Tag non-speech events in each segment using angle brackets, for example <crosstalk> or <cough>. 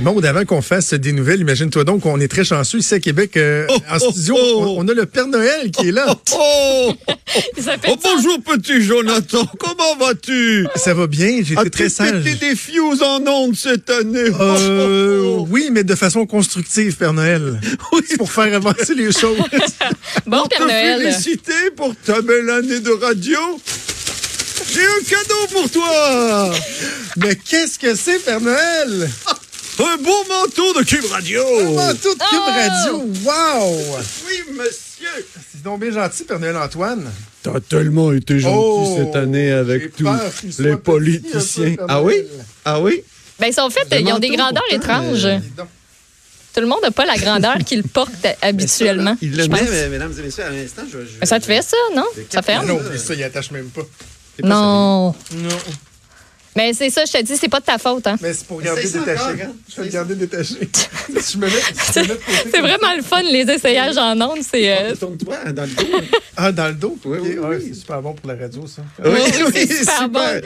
Maud, avant qu'on fasse des nouvelles, imagine-toi donc qu'on est très chanceux ici à Québec. euh, Oh, en oh, studio, oh. On, on a le Père Noël qui est là. Oh, <laughs> Il s'appelle oh bonjour petit Jonathan, comment vas-tu? Ça va bien, j'ai été As-tu très sage. pété des fuses en ondes cette année? Euh, oui, mais de façon constructive, Père Noël. Oui, C'est pour faire avancer les choses. <laughs> Bon, Père Noël. féliciter pour ta belle année de radio. J'ai un cadeau pour toi mais qu'est-ce que c'est, Père Noël? <laughs> Un beau manteau de Cube Radio Un manteau de Cube Oh! Radio. Wow! Oui, monsieur C'est donc bien gentil, Père Noël Antoine. T'as tellement été gentil Oh, cette année avec tous qu'il les peu, politiciens. Ah oui? Ah oui? Ben, ils sont faits, ils ont des grandeurs étranges. euh. Tout le monde n'a pas la grandeur qu'ils portent <laughs> habituellement. Il je le met, mais, mesdames et messieurs, à l'instant, je, je- Mais ça te fait ça, non? Ça Ah ferme? non, mais ça, il attache même pas Non. Non. Mais c'est ça, je te dis, c'est pas de ta faute. Hein. Mais c'est pour garder Essaye ça détaché. hein. Je vais garder détaché. <laughs> je me mets, si je me mets de côté C'est vraiment le fun, les essayages en ondes. C'est. euh, sérieux. Tourne-toi dans le dos. <laughs> Ah, dans le dos? Oui, oui, ouais, oui. C'est super bon pour la radio, ça. <laughs> oui, Oui, c'est super super. bon.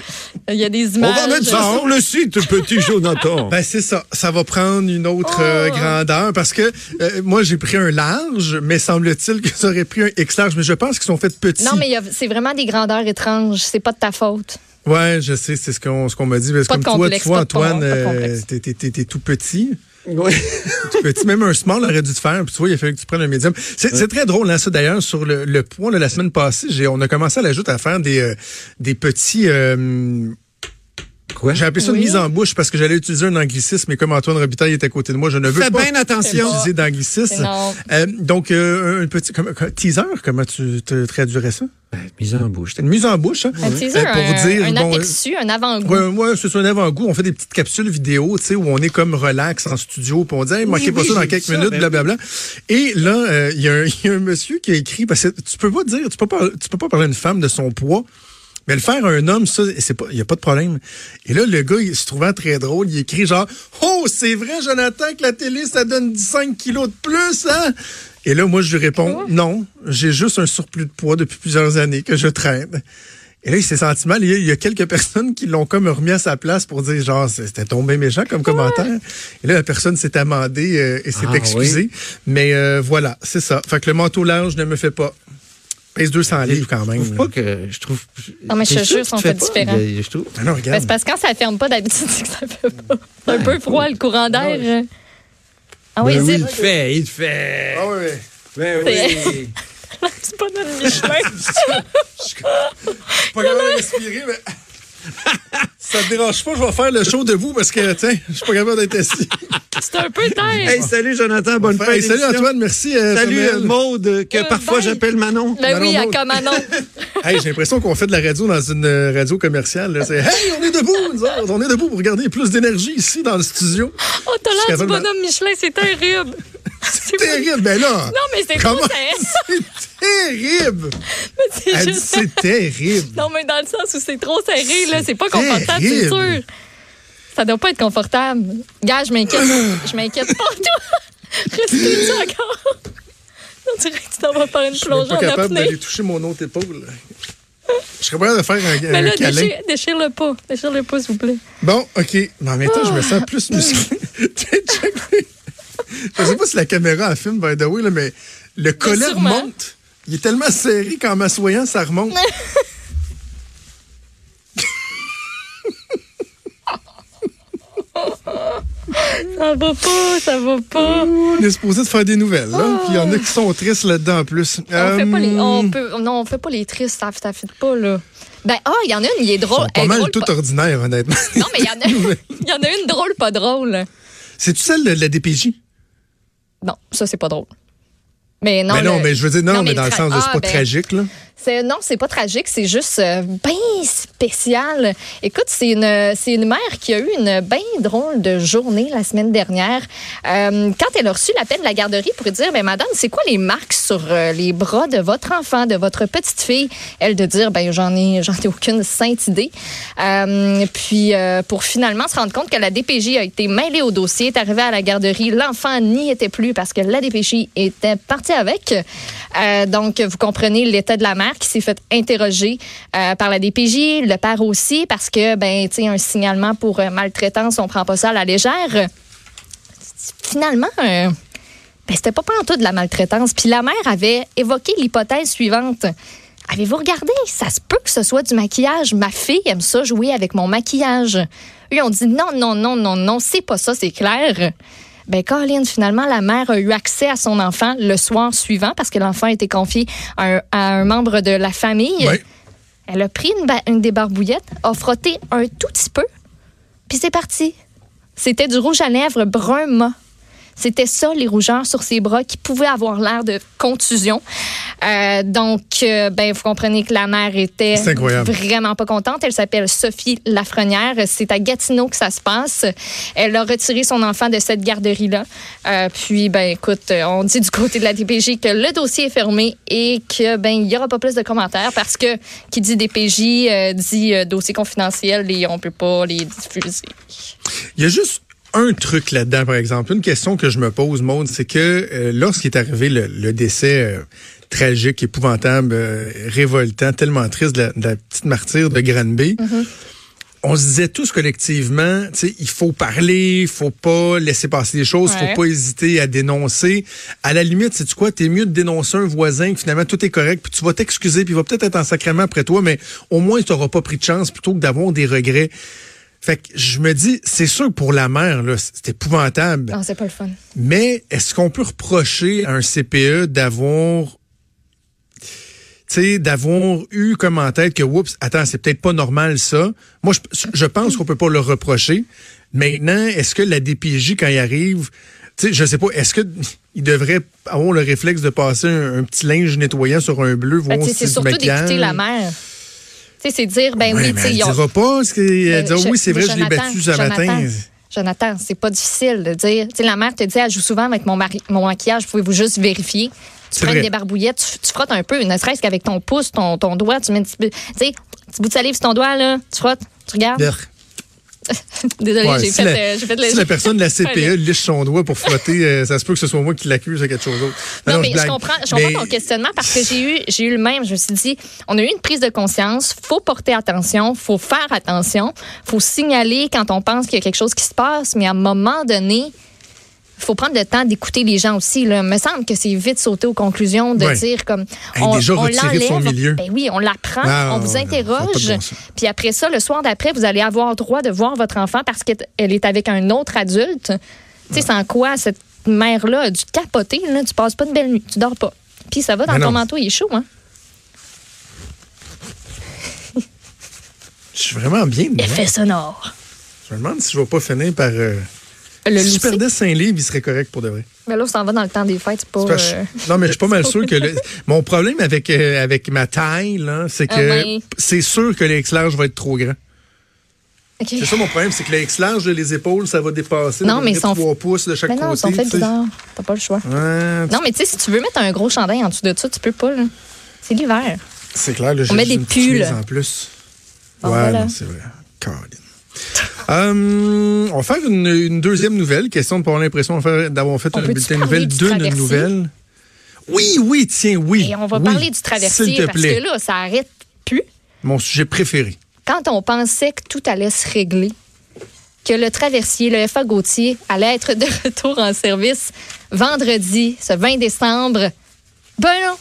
Il y a des On images. va mettre ça sur le site, petit Jonathan. Ben, c'est ça. Ça va prendre une autre Oh. euh, grandeur parce que euh, moi, j'ai pris un large, mais semble-t-il que ça aurait pris un X large. Mais je pense qu'ils sont faits petits. Non, mais c'est vraiment des grandeurs étranges. C'est pas de ta faute. Ouais, je sais, c'est ce qu'on ce qu'on m'a dit. Parce que Pas de comme toi, complexe, tu vois, Antoine, euh, t'es- t'es- t'es t'es tout petit. Oui. tout petit. Même un small aurait dû te faire. Puis tu vois, il a fallu que tu prennes un médium. C'est c'est très drôle, hein, ça, d'ailleurs, sur le, le poids, là, la semaine passée, j'ai on a commencé à l'ajouter à faire des, euh, des petits... euh, Quoi? J'ai appelé ça Oui. une mise en bouche parce que j'allais utiliser un anglicisme, mais comme Antoine Robitaille est à côté de moi, je ne veux Fais pas bien attention. utiliser d'anglicisme. Euh, donc, euh, un petit comme, comme- teaser, comment tu te traduirais ça? Mise en bouche. Une mise en bouche, hein? Un teaser, Euh, pour un, dire, un bon, aperçu, un avant-goût. Ouais, ouais, c'est un avant-goût. On fait des petites capsules vidéo, tu sais, où on est comme relax en studio, puis on dit, hey, manquez Oui, pas oui, ça dans quelques minutes, ben blablabla. Et là, euh, il y, a un- <laughs> il y a un monsieur qui a écrit, parce que tu peux pas dire, tu peux pas, tu peux pas parler à une femme de son poids. Mais le faire à un homme, ça, c'est pas, il y a pas de problème. Et là, le gars, il se trouvant très drôle, il écrit genre, oh, c'est vrai, Jonathan, que la télé, ça donne 5 kilos de plus, hein? Et là, moi, je lui réponds, non, j'ai juste un surplus de poids depuis plusieurs années que je traîne. Et là, il s'est senti mal. Il y a, quelques <laughs> personnes qui l'ont comme remis à sa place pour dire, genre, c'était tombé méchant comme commentaire. Et là, la personne s'est amendée euh, et s'est Ah, excusée. Mais euh, voilà, c'est ça. Fait que le manteau large ne me fait pas. Pèse 200 livres quand Je même. trouve là. pas que. Je trouve. Non, mais je te jure, sont pas? différents. Ben, Je trouve. Ah non, Ben, regarde. c'est parce que quand ça ferme pas d'habitude, <laughs> c'est que ça fait pas. C'est un peu froid, le courant d'air. Ah oui, Ben oui, il le fait, il le fait. Ah ouais, ouais. Ben oui. <laughs> <laughs> C'est pas notre Michelin. Je suis pas capable de respirer, mais. <laughs> Ça te dérange pas, je vais faire le show debout parce que, tiens, je suis pas capable d'être assis. <laughs> C'est un peu terre. Hey, salut Jonathan, bonne fête. Hey, salut. Antoine, merci. euh, Salut Samuel. euh, Maude, que Euh, parfois bye. j'appelle Manon. Ben oui, Manon à Maud. Comanon. Hey, j'ai l'impression qu'on fait de la radio dans une radio commerciale. là. C'est <laughs> Hey, on est debout, nous autres. On est debout pour garder plus d'énergie ici dans le studio. Oh, t'as l'air du de- bonhomme Michelin, c'est terrible. C'est Terrible, ben là. Non, mais c'est Comment trop serré. <laughs> c'est terrible? C'est juste. c'est terrible. Non, mais dans le sens où c'est trop serré, là, c'est pas confortable, c'est sûr. Ça doit pas être confortable. Gars, je m'inquiète. je m'inquiète pas, <laughs> toi. Respire-tu encore? On dirait que tu t'en vas faire une Je suis même plongée pas en capable apnée. d'aller toucher mon autre épaule. Je serais capable de faire un, Mais un là, câlin. déchire, déchire-le pas. Déchire-le pas, s'il vous plaît. Bon, OK. Mais en même temps, je me sens plus <laughs> musclé. Check. Je sais pas si la caméra a film, by the way, là, mais le collet remonte. Il est tellement serré qu'en m'assoyant, ça remonte. <laughs> Ça va pas, ça va pas. On est supposé de faire des nouvelles, là. Puis il y en a qui sont tristes là-dedans en plus. On fait pas les, Euh, on peut, non, on fait pas les tristes, ça, ça fit pas, là. Ben, ah, il y en a une, il est Ils drôle. sont pas mal drôle, tout pas- ordinaires, honnêtement. Non, mais il y en a, <laughs> <laughs> il y en a une drôle, pas drôle. C'est-tu celle de la DPJ? Non, ça, c'est pas drôle. Mais non, mais non, le- mais je veux dire, non, non, mais, mais dans le sens de c'est ah, pas ben, tragique, là. C'est non, c'est pas tragique, c'est juste euh, bien spécial. Écoute, c'est une c'est une mère qui a eu une bien drôle de journée la semaine dernière. Euh, quand elle a reçu l'appel de la garderie pour dire mais madame, c'est quoi les marques sur euh, les bras de votre enfant, de votre petite fille? Elle de dire ben j'en ai j'en ai aucune sainte idée. Puis pour finalement se rendre compte que la DPJ a été mêlée au dossier, est arrivée à la garderie, l'enfant n'y était plus parce que la DPJ était partie avec. Donc vous comprenez l'état de la mère qui s'est fait interroger euh, par la DPJ, le père aussi, parce que, ben, tu sais, un signalement pour euh, maltraitance, on prend pas ça à la légère. Finalement, euh, ben, c'était pas tout de la maltraitance. Puis la mère avait évoqué l'hypothèse suivante. Avez-vous regardé? Ça se peut que ce soit du maquillage. Ma fille aime ça jouer avec mon maquillage. Eux ont dit non, non, non, non, non, c'est pas ça, c'est clair. Ben, Colin, finalement, la mère a eu accès à son enfant le soir suivant parce que l'enfant a été confié à un, à un membre de la famille. Elle a pris une, une des barbouillettes, a frotté un tout petit peu, puis c'est parti. C'était du rouge à lèvres brun mat. C'était ça, les rougeurs sur ses bras qui pouvaient avoir l'air de contusion. Euh, donc, euh, ben, vous comprenez que la mère était vraiment pas contente. Elle s'appelle Sophie Lafrenière. C'est à Gatineau que ça se passe. Elle a retiré son enfant de cette garderie-là. Euh, puis, ben, écoute, euh, on dit du côté de la DPJ que le dossier est fermé et que, ben, il y aura pas plus de commentaires parce que qui dit DPJ dit dossier confidentiel et on peut pas les diffuser. Il y a juste un truc là-dedans, par exemple. Une question que je me pose, Maude, c'est que euh, lorsqu'il est arrivé le, le décès euh, tragique, épouvantable, euh, révoltant, tellement triste de la, de la petite martyre de Granby, on se disait tous collectivement, tu sais, il faut parler, il faut pas laisser passer les choses, Ouais. faut pas hésiter à dénoncer. À la limite, c'est tu quoi, t'es mieux de dénoncer un voisin que finalement tout est correct, puis tu vas t'excuser, puis il va peut-être être en sacrement après toi, mais au moins tu n'auras pas pris de chance plutôt que d'avoir des regrets. Fait que je me dis, c'est sûr que pour la mère, là, c'est épouvantable. Non, c'est pas le fun. Mais est-ce qu'on peut reprocher à un CPE d'avoir tu sais, d'avoir eu comme en tête que, oups, attends, c'est peut-être pas normal ça? Moi, je, je pense qu'on peut pas le reprocher. Maintenant, est-ce que la DPJ, quand il arrive, tu sais, je sais pas, est-ce que <laughs> il devrait avoir le réflexe de passer un, un petit linge nettoyant sur un bleu, Ben, voir sais, si c'est surtout d'écouter la mère. Tu sais, c'est dire, ben oui, mais tu sais, elle ont- dira pas, ce qu'elle Euh, dira, oui, c'est vrai, je l'ai battu ce matin. Jonathan, c'est pas difficile de dire. Tu sais, la mère te dit, elle joue souvent avec mon, mari, mon maquillage, pouvez-vous juste vérifier? Tu prends des barbouillettes, tu, tu frottes un peu, ne serait-ce qu'avec ton pouce, ton, ton doigt, tu mets un petit peu, tu sais, petit bout de salive sur ton doigt, là, tu frottes, tu regardes. Berk. <laughs> Désolée, Ouais, j'ai si fait, la- euh, fait le- Si la <laughs> personne de la CPE Ouais, liche son doigt pour frotter, euh, ça se peut que ce soit moi qui l'accuse de quelque chose d'autre. Non, mais je comprends, je comprends ton questionnement parce que j'ai eu, j'ai eu le même. Je me suis dit, on a eu une prise de conscience. Faut porter attention, faut faire attention, faut signaler quand on pense qu'il y a quelque chose qui se passe. Mais à un moment donné, faut prendre le temps d'écouter les gens aussi. Là. Il me semble que c'est vite sauter aux conclusions de dire comme Hey, déjà retiré de son l'enlève. milieu. Ben oui, on l'apprend, Ah, on vous interroge. bon. Puis après ça, le soir d'après, vous allez avoir droit de voir votre enfant parce qu'elle est avec un autre adulte. Tu sais, sans quoi cette mère-là a dû capoter. Là. Tu passes pas de belle nuit, tu dors pas. Puis ça va dans Mais ton non. manteau, il est chaud, hein? Je suis vraiment bien. Effet sonore. Je me demande si je vais pas finir par. Euh... Le si je perdais 5 livres, il serait correct pour de vrai. Mais là, on s'en va dans le temps des fêtes, pas. Que euh, Non, mais je suis pas mal <laughs> sûr que. le- Mon problème avec, euh, avec ma taille, c'est que Ah ben. c'est sûr que le X-large va être trop grand. C'est ça mon problème, c'est que le X-large, les épaules, ça va dépasser. Non, ça mais devenir ils sont- 3 pouces de chaque Mais non, côté. ils sont. T'as pas le choix. Ouais, Non, mais tu sais, si tu veux mettre un gros chandail en dessous de ça, tu peux pas. C'est l'hiver. C'est clair, là, j'ai met des pulls. en plus. Bon, ouais, voilà. non, c'est vrai. Caroline. Euh, on va faire une, une deuxième nouvelle. Question de pas avoir l'impression d'avoir fait On un bulletin du d'une nouvelle? Oui, oui, tiens, oui. Et on va Oui, parler du S'il traversier te parce plaît. que là, ça arrête plus. Mon sujet préféré. Quand on pensait que tout allait se régler, que le traversier, le FA Gauthier, allait être de <laughs> retour en service vendredi, ce 20 décembre, ben non.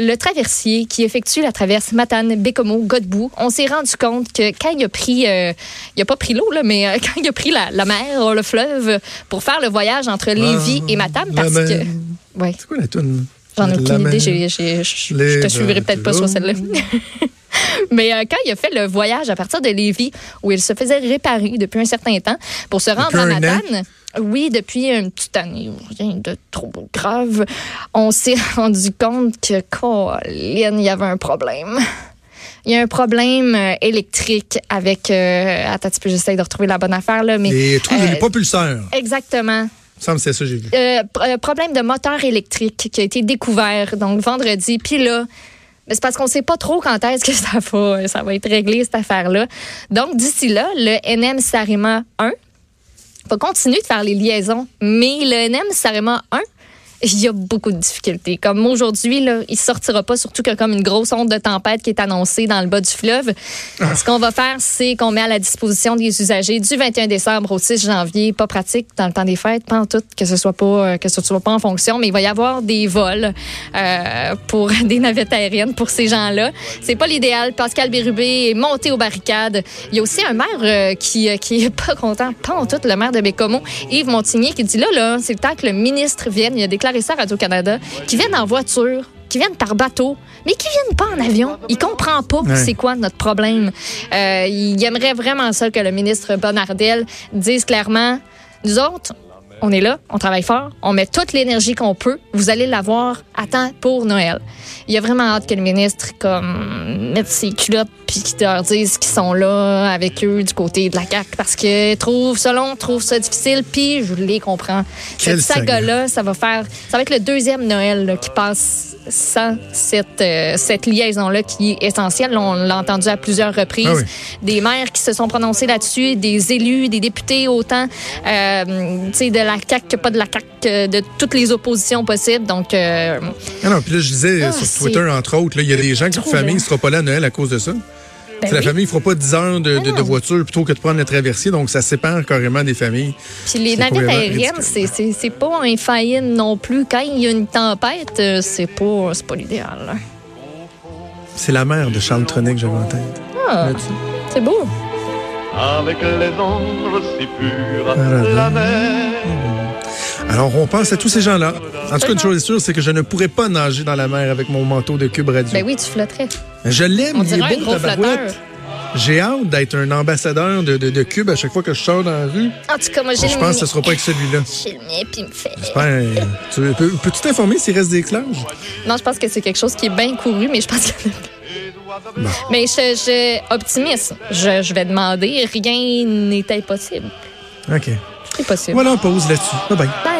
Le traversier qui effectue la traverse Matane, Bécomo, Godbout, on s'est rendu compte que quand il a pris, euh, il a pas pris l'eau, là, mais euh, <laughs> quand il a pris la, la mer, le fleuve, pour faire le voyage entre Lévis et Matane, parce que. Ouais. C'est quoi la toune? J'en ai aucune idée. j'ai- j'ai- Je te suivrai peut-être pas sur celle-là. <laughs> Mais euh, quand il a fait le voyage à partir de Lévis, où il se faisait réparer depuis un certain temps, pour se rendre à? Matane, Oui, depuis une petite année, rien de trop grave, on s'est <laughs> rendu compte que, Colin, il y avait un problème. Il y a un problème euh, électrique avec. Euh, attends, tu peux, j'essaie de retrouver la bonne affaire, là. Mais, Les trous, euh, les propulseurs. Exactement. Il me c'est ça j'ai vu. Euh, euh, problème de moteur électrique qui a été découvert donc vendredi. Puis là, ben, c'est parce qu'on sait pas trop quand est-ce que <laughs> ça va, ça va être réglé cette affaire-là. Donc d'ici là, le NM Sarima 1 va continuer de faire les liaisons, mais le NM Sarima 1 <laughs> il y a beaucoup de difficultés. Comme aujourd'hui, là, il sortira pas, surtout que comme une grosse onde de tempête qui est annoncée dans le bas du fleuve. Ce qu'on va faire, c'est qu'on met à la disposition des usagers du 21 décembre au 6 janvier, pas pratique dans le temps des fêtes, pas en tout, que ce soit pas euh, que ce soit pas en fonction, mais il va y avoir des vols euh, pour <laughs> des navettes aériennes pour ces gens-là. C'est pas l'idéal. Pascal Bérubé est monté aux barricades. Il y a aussi un maire euh, qui qui est pas content, pas en tout, le maire de Bécomo, Yves Montigny, qui dit là là, c'est le temps que le ministre vienne. Il a déclaré ça à Radio-Canada, qui vienne en voiture, qui viennent par bateau, mais qui viennent pas en avion. Il comprend pas c'est quoi notre problème. Euh, il aimerait vraiment ça que le ministre Bonnardel dise clairement, nous autres, on est là, on travaille fort, on met toute l'énergie qu'on peut. Vous allez l'avoir à temps pour Noël. Il y a vraiment hâte que le ministre comme mette ses culottes puis qu'il leur dise qu'ils sont là avec eux du côté de la CAQ parce que trouve ça long, trouve ça difficile puis je les comprends. Quelle Cette saga. saga-là, ça va faire, ça va être le deuxième Noël là, qui passe sans cette, euh, cette liaison-là qui est essentielle. On l'a entendu à plusieurs reprises. Ah oui. Des maires qui se sont prononcés là-dessus, des élus, des députés autant, euh, tu sais, de la CAQ que pas de la CAQ, que de toutes les oppositions possibles. Donc, euh, Ah non, puis là, je disais Ah, sur Twitter, entre autres, là, il y a des gens qui, famille ne sera pas là à Noël à cause de ça. ben C'est la oui. famille ne fera pas 10 heures de, de- de non. voiture plutôt que de prendre la traversée, donc ça sépare carrément des familles. Puis les navettes aériennes, c'est- c'est c'est pas infaillible non plus. Quand il y a une tempête, euh, c'est pas, c'est pas l'idéal. C'est la mère de Charles Tronic que j'avais en tête. Ah, c'est beau. avec les ondes si pures, Voilà. la mer. Alors, on pense à tous ces gens-là. En tout cas, une chose est sûre, c'est que je ne pourrais pas nager dans la mer avec mon manteau de cube radio. Ben oui, tu flotterais. Je l'aime, il est beau. J'ai hâte d'être un ambassadeur de, de, de cube à chaque fois que je sors dans la rue. En tout cas, moi, j'ai Je pense que ce sera pas avec celui-là. J'ai le mien, puis il me fait. Tu peux, peux-tu t'informer s'il reste des clages? Non, je pense que c'est quelque chose qui est bien couru, mais je pense que. Mais je, je optimiste. Je, je vais demander. Rien n'est impossible. OK. C'est possible. Voilà, on pause là-dessus. Bye bye. Bye.